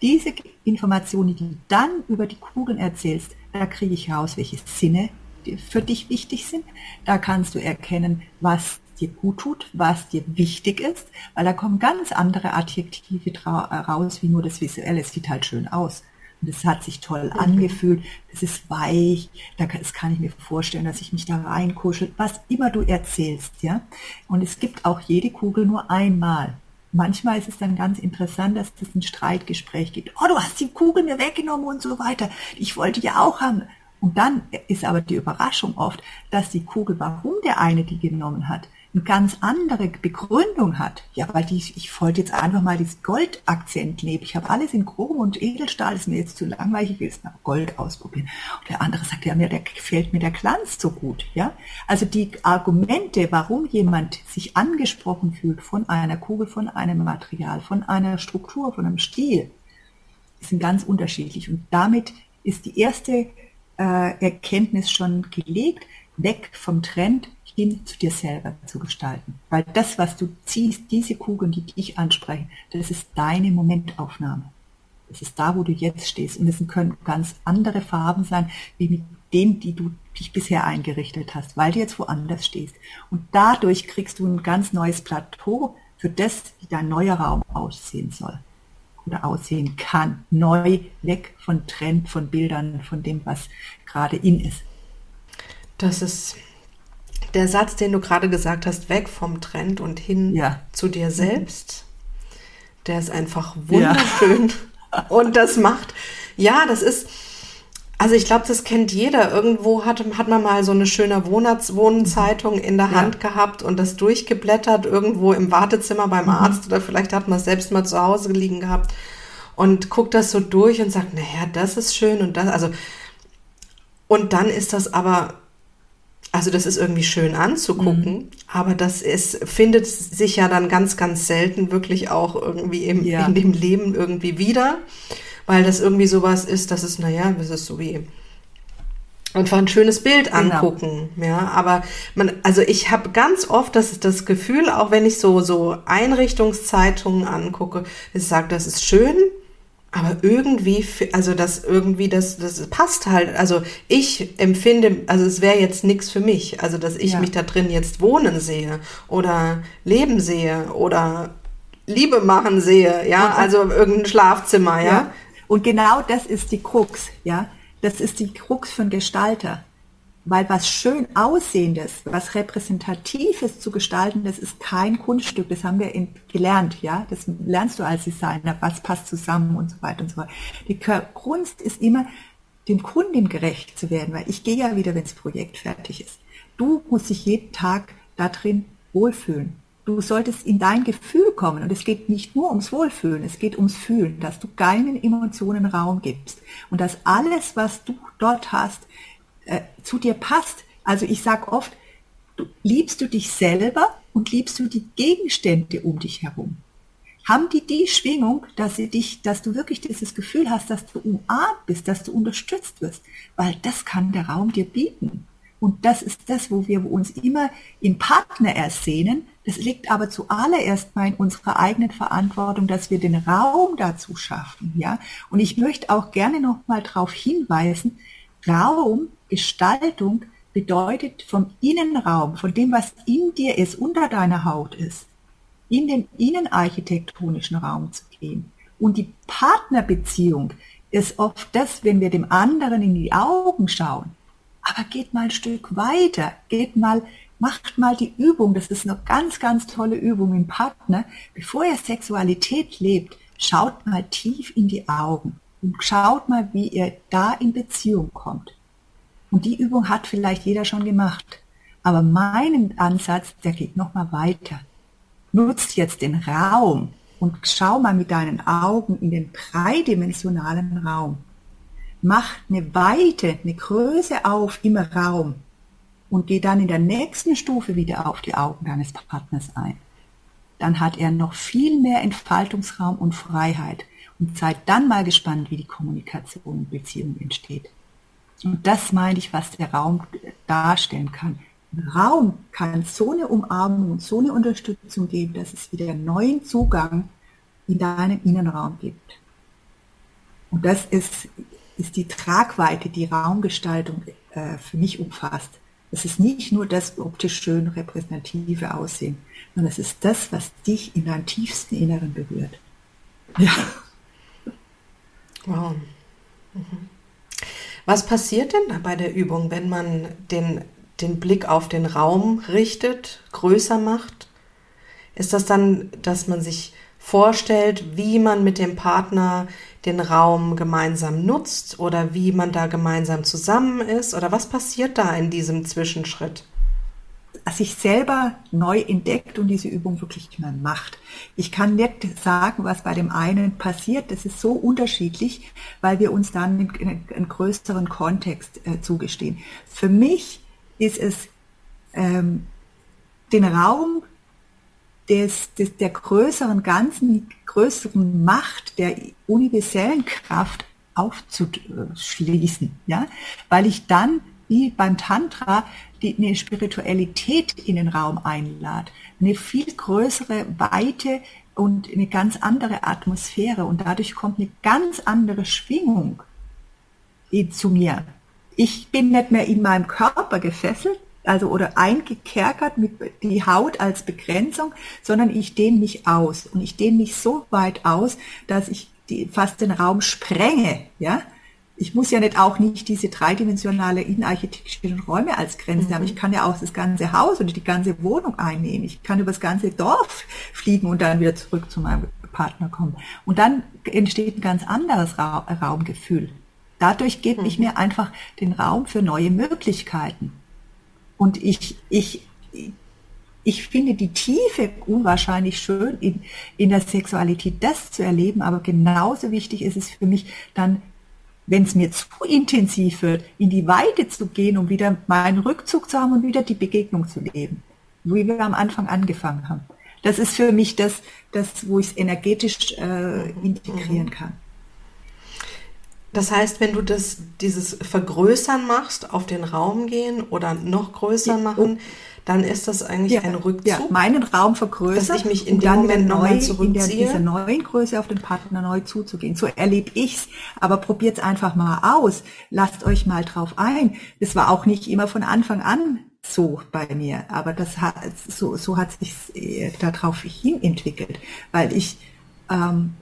Speaker 2: Diese Informationen, die du dann über die Kugeln erzählst, da kriege ich raus, welche Sinne für dich wichtig sind. Da kannst du erkennen, was dir gut tut, was dir wichtig ist, weil da kommen ganz andere Adjektive raus, wie nur das Visuelle. Es sieht halt schön aus. Und es hat sich toll mhm. angefühlt, es ist weich, da kann, das kann ich mir vorstellen, dass ich mich da reinkuschel, was immer du erzählst, ja. Und es gibt auch jede Kugel nur einmal. Manchmal ist es dann ganz interessant, dass es ein Streitgespräch gibt. Oh, du hast die Kugel mir weggenommen und so weiter. Ich wollte die auch haben. Und dann ist aber die Überraschung oft, dass die Kugel, warum der eine die genommen hat, eine ganz andere Begründung hat. Ja, weil die, ich wollte jetzt einfach mal dieses Goldakzent leben. Ich habe alles in Chrom und Edelstahl, ist mir jetzt zu langweilig, ich will jetzt mal Gold ausprobieren. Und der andere sagt, ja, mir der, gefällt mir der Glanz so gut. Ja, also die Argumente, warum jemand sich angesprochen fühlt von einer Kugel, von einem Material, von einer Struktur, von einem Stil, sind ganz unterschiedlich. Und damit ist die erste äh, Erkenntnis schon gelegt, weg vom Trend hin zu dir selber zu gestalten. Weil das, was du ziehst, diese Kugeln, die dich ansprechen, das ist deine Momentaufnahme. Das ist da, wo du jetzt stehst. Und es können ganz andere Farben sein, wie mit denen, die du dich bisher eingerichtet hast, weil du jetzt woanders stehst. Und dadurch kriegst du ein ganz neues Plateau für das, wie dein neuer Raum aussehen soll oder aussehen kann. Neu, weg von Trend, von Bildern, von dem, was gerade in ist.
Speaker 1: Das ist der Satz, den du gerade gesagt hast, weg vom Trend und hin ja. zu dir selbst, der ist einfach wunderschön. Ja. und das macht, ja, das ist, also ich glaube, das kennt jeder. Irgendwo hat, hat man mal so eine schöne Wohnzeitung in der Hand ja. gehabt und das durchgeblättert, irgendwo im Wartezimmer beim mhm. Arzt oder vielleicht hat man es selbst mal zu Hause liegen gehabt und guckt das so durch und sagt, naja, das ist schön und das, also, und dann ist das aber also das ist irgendwie schön anzugucken, mhm. aber das ist, findet sich ja dann ganz, ganz selten wirklich auch irgendwie im, ja. in dem Leben irgendwie wieder, weil das irgendwie sowas ist, dass es, naja, das ist so wie einfach ein schönes Bild genau. angucken, genau. ja, aber man, also ich habe ganz oft das, das Gefühl, auch wenn ich so, so Einrichtungszeitungen angucke, ich sage, das ist schön, aber irgendwie, also das irgendwie, das, das passt halt. Also ich empfinde, also es wäre jetzt nichts für mich. Also dass ich ja. mich da drin jetzt wohnen sehe oder leben sehe oder Liebe machen sehe, ja, also irgendein Schlafzimmer, ja? ja.
Speaker 2: Und genau das ist die Krux, ja. Das ist die Krux von Gestalter. Weil was schön aussehendes, was repräsentatives zu gestalten, das ist kein Kunststück. Das haben wir gelernt, ja. Das lernst du als Designer. Was passt zusammen und so weiter und so fort. Die Kunst ist immer, dem Kunden gerecht zu werden, weil ich gehe ja wieder, wenn das Projekt fertig ist. Du musst dich jeden Tag da drin wohlfühlen. Du solltest in dein Gefühl kommen und es geht nicht nur ums Wohlfühlen, es geht ums Fühlen, dass du keinen Emotionen Raum gibst und dass alles, was du dort hast, äh, zu dir passt. Also ich sage oft, du, liebst du dich selber und liebst du die Gegenstände um dich herum? Haben die die Schwingung, dass sie dich, dass du wirklich dieses Gefühl hast, dass du umarmt bist, dass du unterstützt wirst? Weil das kann der Raum dir bieten. Und das ist das, wo wir uns immer in Partner ersehnen. Das liegt aber zuallererst mal in unserer eigenen Verantwortung, dass wir den Raum dazu schaffen, ja. Und ich möchte auch gerne noch mal darauf hinweisen, Raum Gestaltung bedeutet vom Innenraum, von dem, was in dir ist, unter deiner Haut ist, in den innenarchitektonischen Raum zu gehen. Und die Partnerbeziehung ist oft das, wenn wir dem anderen in die Augen schauen. Aber geht mal ein Stück weiter, geht mal, macht mal die Übung, das ist eine ganz, ganz tolle Übung im Partner. Bevor ihr Sexualität lebt, schaut mal tief in die Augen und schaut mal, wie ihr da in Beziehung kommt. Und die Übung hat vielleicht jeder schon gemacht. Aber mein Ansatz, der geht noch mal weiter. Nutzt jetzt den Raum und schau mal mit deinen Augen in den dreidimensionalen Raum. Mach eine Weite, eine Größe auf im Raum. und geh dann in der nächsten Stufe wieder auf die Augen deines Partners ein, dann hat er noch viel mehr Entfaltungsraum und Freiheit. Und seid dann mal gespannt, wie die Kommunikation und Beziehung entsteht. Und das meine ich, was der Raum darstellen kann. Ein Raum kann so eine Umarmung und so eine Unterstützung geben, dass es wieder neuen Zugang in deinem Innenraum gibt. Und das ist, ist die Tragweite, die Raumgestaltung äh, für mich umfasst. Es ist nicht nur das optisch schön repräsentative Aussehen, sondern es ist das, was dich in deinem tiefsten Inneren berührt. Ja.
Speaker 1: Wow. Mhm. Was passiert denn da bei der Übung, wenn man den, den Blick auf den Raum richtet, größer macht? Ist das dann, dass man sich vorstellt, wie man mit dem Partner den Raum gemeinsam nutzt oder wie man da gemeinsam zusammen ist? Oder was passiert da in diesem Zwischenschritt?
Speaker 2: Sich selber neu entdeckt und diese Übung wirklich mal macht. Ich kann nicht sagen, was bei dem einen passiert. Das ist so unterschiedlich, weil wir uns dann einen, größeren Kontext äh, zugestehen. Für mich ist es ähm, den Raum des, des, der größeren Ganzen, größeren Macht, der universellen Kraft aufzuschließen, ja, weil ich dann wie beim Tantra die eine Spiritualität in den Raum einladet, eine viel größere Weite und eine ganz andere Atmosphäre. Und dadurch kommt eine ganz andere Schwingung zu mir. Ich bin nicht mehr in meinem Körper gefesselt, also oder eingekerkert mit die Haut als Begrenzung, sondern ich dehne mich aus. Und ich dehne mich so weit aus, dass ich die, fast den Raum sprenge, ja, ich muss ja nicht auch nicht diese dreidimensionale innenarchitektischen Räume als Grenze mhm. haben. Ich kann ja auch das ganze Haus oder die ganze Wohnung einnehmen. Ich kann über das ganze Dorf fliegen und dann wieder zurück zu meinem Partner kommen. Und dann entsteht ein ganz anderes Ra Raumgefühl. Dadurch gebe mhm. ich mir einfach den Raum für neue Möglichkeiten. Und ich, ich, ich finde die Tiefe unwahrscheinlich schön in, in der Sexualität, das zu erleben, aber genauso wichtig ist es für mich dann wenn es mir zu intensiv wird, in die Weite zu gehen, um wieder meinen Rückzug zu haben und wieder die Begegnung zu leben, wie wir am Anfang angefangen haben. Das ist für mich das, das wo ich es energetisch äh, integrieren kann.
Speaker 1: Das heißt, wenn du das, dieses Vergrößern machst, auf den Raum gehen oder noch größer machen, dann ist das eigentlich ja, ein Rückzug. Ja,
Speaker 2: meinen Raum vergrößern,
Speaker 1: dass ich mich in dem Moment neu in der,
Speaker 2: dieser neuen Größe auf den Partner neu zuzugehen. So erlebe ich's, aber probiert's einfach mal aus. Lasst euch mal drauf ein. Das war auch nicht immer von Anfang an so bei mir, aber das hat so so hat sich äh, darauf hin entwickelt, weil ich ähm,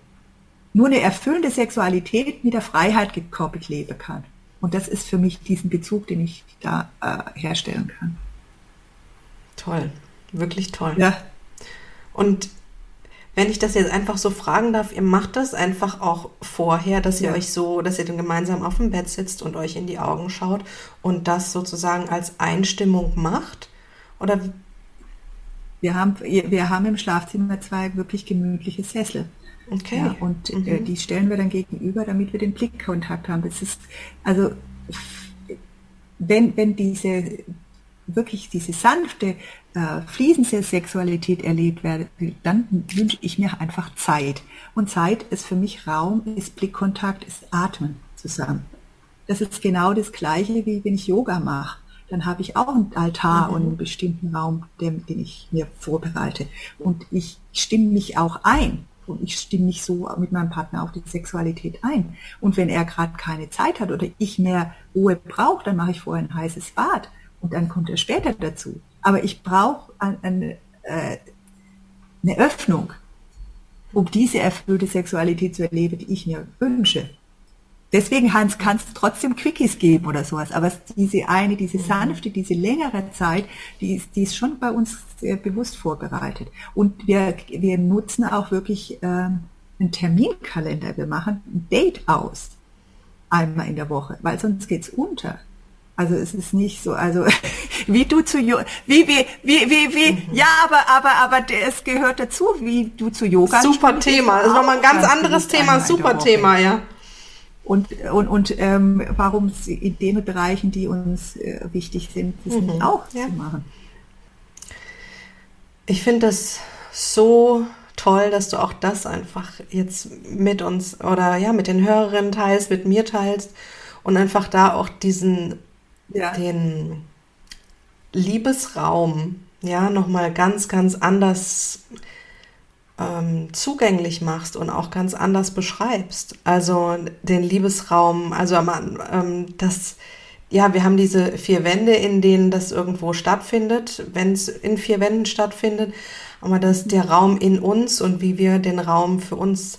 Speaker 2: nur eine erfüllende Sexualität mit der Freiheit gekoppelt leben kann. Und das ist für mich diesen Bezug, den ich da äh, herstellen kann.
Speaker 1: Toll, wirklich toll.
Speaker 2: Ja.
Speaker 1: Und wenn ich das jetzt einfach so fragen darf, ihr macht das einfach auch vorher, dass ihr ja. euch so, dass ihr dann gemeinsam auf dem Bett sitzt und euch in die Augen schaut und das sozusagen als Einstimmung macht? Oder
Speaker 2: wir haben, wir haben im Schlafzimmer zwei wirklich gemütliche Sessel.
Speaker 1: Okay.
Speaker 2: Ja, und äh, mhm. äh, die stellen wir dann gegenüber, damit wir den Blickkontakt haben. Das ist, also, wenn, wenn diese wirklich diese sanfte, äh, fließende Sexualität erlebt werde, dann wünsche ich mir einfach Zeit. Und Zeit ist für mich Raum, ist Blickkontakt, ist Atmen zusammen. Das ist genau das Gleiche, wie wenn ich Yoga mache. Dann habe ich auch einen Altar mhm. und einen bestimmten Raum, den, den ich mir vorbereite. Und ich stimme mich auch ein. Und ich stimme mich so mit meinem Partner auf die Sexualität ein. Und wenn er gerade keine Zeit hat oder ich mehr Ruhe brauche, dann mache ich vorher ein heißes Bad und dann kommt er später dazu. Aber ich brauche eine, äh, eine Öffnung, um diese erfüllte Sexualität zu erleben, die ich mir wünsche. Deswegen kann es trotzdem Quickies geben oder sowas, aber diese eine, diese mhm. sanfte, diese längere Zeit, die ist, die ist schon bei uns sehr bewusst vorbereitet. Und wir, wir nutzen auch wirklich ähm, einen Terminkalender. Wir machen ein Date aus, einmal in der Woche, weil sonst geht's unter. Also es ist nicht so, also wie du zu wie wie wie wie wie mhm. ja, aber aber aber es gehört dazu, wie du zu Yoga.
Speaker 1: Super Thema, das ist nochmal ein ganz anderes Thema, super Thema, ja.
Speaker 2: und, und, und ähm, warum in den Bereichen, die uns äh, wichtig sind, das mhm. nicht auch ja. zu machen.
Speaker 1: Ich finde das so toll, dass du auch das einfach jetzt mit uns oder ja, mit den Hörerinnen teilst, mit mir teilst und einfach da auch diesen, ja. den Liebesraum, ja, nochmal ganz, ganz anders ähm, zugänglich machst und auch ganz anders beschreibst. Also den Liebesraum, also ähm, das, ja, wir haben diese vier Wände, in denen das irgendwo stattfindet, wenn es in vier Wänden stattfindet, aber das der Raum in uns und wie wir den Raum für uns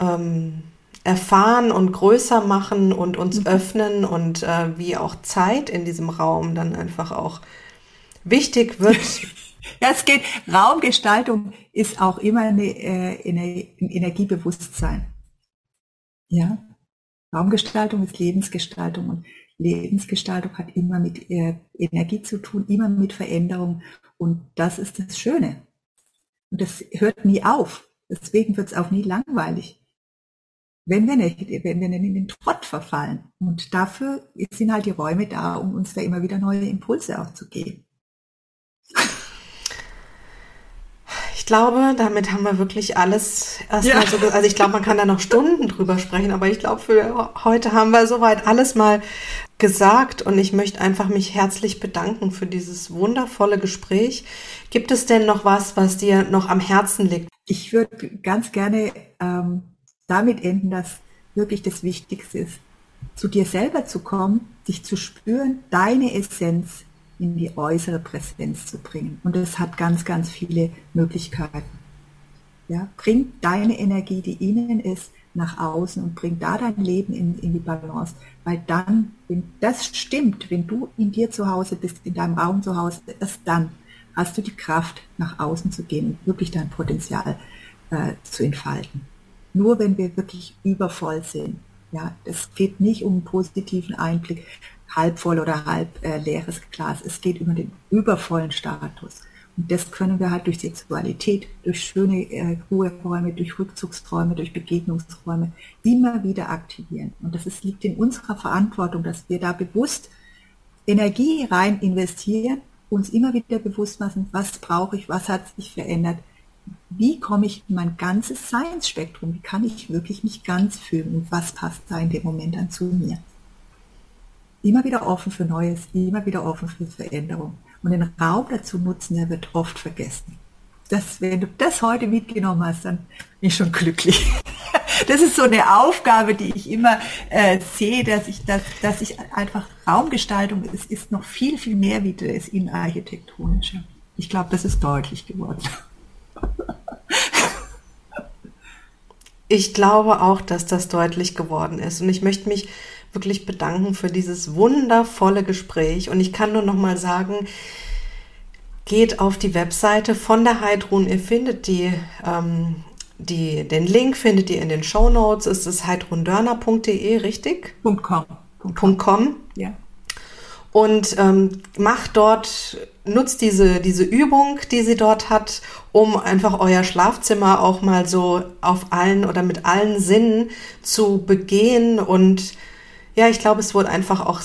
Speaker 1: ähm, erfahren und größer machen und uns mhm. öffnen und äh, wie auch Zeit in diesem Raum dann einfach auch wichtig wird.
Speaker 2: ja, es geht, Raumgestaltung ist auch immer eine, äh, eine, ein Energiebewusstsein. Ja, Raumgestaltung ist Lebensgestaltung und Lebensgestaltung hat immer mit äh, Energie zu tun, immer mit Veränderung und das ist das Schöne. Und das hört nie auf. Deswegen wird es auch nie langweilig wenn wir nicht, wenn wir nicht in den Trott verfallen. Und dafür sind halt die Räume da, um uns da immer wieder neue Impulse auch zu geben.
Speaker 1: Ich glaube, damit haben wir wirklich alles erstmal ja. so, also ich glaube, man kann da noch Stunden drüber sprechen, aber ich glaube, für heute haben wir soweit alles mal gesagt und ich möchte einfach mich herzlich bedanken für dieses wundervolle Gespräch. Gibt es denn noch was, was dir noch am Herzen liegt?
Speaker 2: Ich würde ganz gerne ähm, damit enden, dass wirklich das Wichtigste ist, zu dir selber zu kommen, dich zu spüren, deine Essenz in die äußere Präsenz zu bringen. Und es hat ganz, ganz viele Möglichkeiten. Ja, bring deine Energie, die innen ist, nach außen und bring da dein Leben in, in die Balance. Weil dann, wenn das stimmt, wenn du in dir zu Hause bist, in deinem Raum zu Hause, erst dann hast du die Kraft, nach außen zu gehen und wirklich dein Potenzial äh, zu entfalten nur wenn wir wirklich übervoll sind. Ja, es geht nicht um einen positiven Einblick, halb voll oder halb äh, leeres Glas. Es geht über den übervollen Status. Und das können wir halt durch Sexualität, durch schöne äh, Ruheräume, durch Rückzugsräume, durch Begegnungsräume immer wieder aktivieren. Und das ist, liegt in unserer Verantwortung, dass wir da bewusst Energie rein investieren, uns immer wieder bewusst machen, was brauche ich, was hat sich verändert, wie komme ich in mein ganzes Seinsspektrum, wie kann ich wirklich mich ganz fühlen und was passt da in dem Moment dann zu mir. Immer wieder offen für Neues, immer wieder offen für Veränderung. Und den Raum dazu nutzen, der wird oft vergessen. Das, wenn du das heute mitgenommen hast, dann bin ich schon glücklich. Das ist so eine Aufgabe, die ich immer äh, sehe, dass ich, dass, dass ich einfach Raumgestaltung ist, ist noch viel, viel mehr wie das Innenarchitektonische. Ich glaube, das ist deutlich geworden.
Speaker 1: Ich glaube auch, dass das deutlich geworden ist. Und ich möchte mich wirklich bedanken für dieses wundervolle Gespräch. Und ich kann nur noch mal sagen, geht auf die Webseite von der Heidrun. Ihr findet die, ähm, die, den Link findet ihr in den Show Notes. Es ist heidrundörner.de, richtig?
Speaker 2: .com.
Speaker 1: .com. .com. Ja und ähm, macht dort, nutzt diese, diese Übung, die sie dort hat, um einfach euer Schlafzimmer auch mal so auf allen oder mit allen Sinnen zu begehen. Und ja, ich glaube, es wurde einfach auch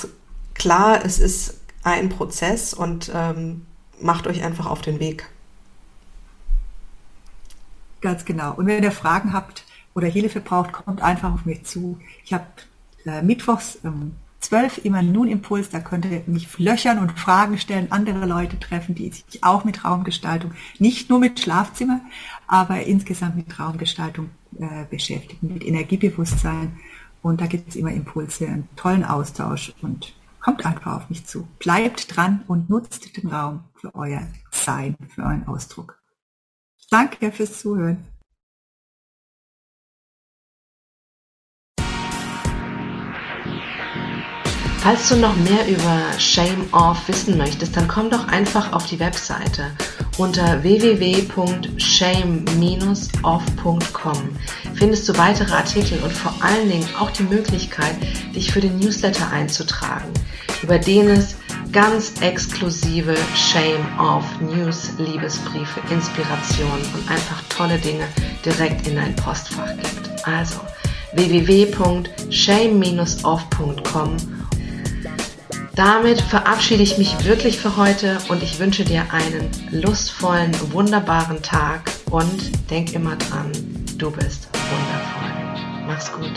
Speaker 1: klar, es ist ein Prozess und ähm, macht euch einfach auf den Weg.
Speaker 2: Ganz genau. Und wenn ihr Fragen habt oder Hilfe braucht, kommt einfach auf mich zu. Ich habe äh, mittwochs ähm, 12 immer nun Impuls, da könnt ihr mich löchern und Fragen stellen, andere Leute treffen, die sich auch mit Raumgestaltung, nicht nur mit Schlafzimmer, aber insgesamt mit Raumgestaltung äh, beschäftigen, mit Energiebewusstsein. Und da gibt es immer Impulse, einen tollen Austausch und kommt einfach auf mich zu. Bleibt dran und nutzt den Raum für euer Sein, für euren Ausdruck. Danke fürs Zuhören.
Speaker 1: Falls du noch mehr über Shame Off wissen möchtest, dann komm doch einfach auf die Webseite unter www.shame-off.com findest du weitere Artikel und vor allen Dingen auch die Möglichkeit, dich für den Newsletter einzutragen, über den es ganz exklusive Shame Off News, Liebesbriefe, Inspirationen und einfach tolle Dinge direkt in dein Postfach gibt. Also,
Speaker 3: www.shame-off.com. Damit verabschiede ich mich wirklich für heute und ich wünsche dir einen lustvollen, wunderbaren Tag und denk immer dran, du bist wundervoll. Mach's gut.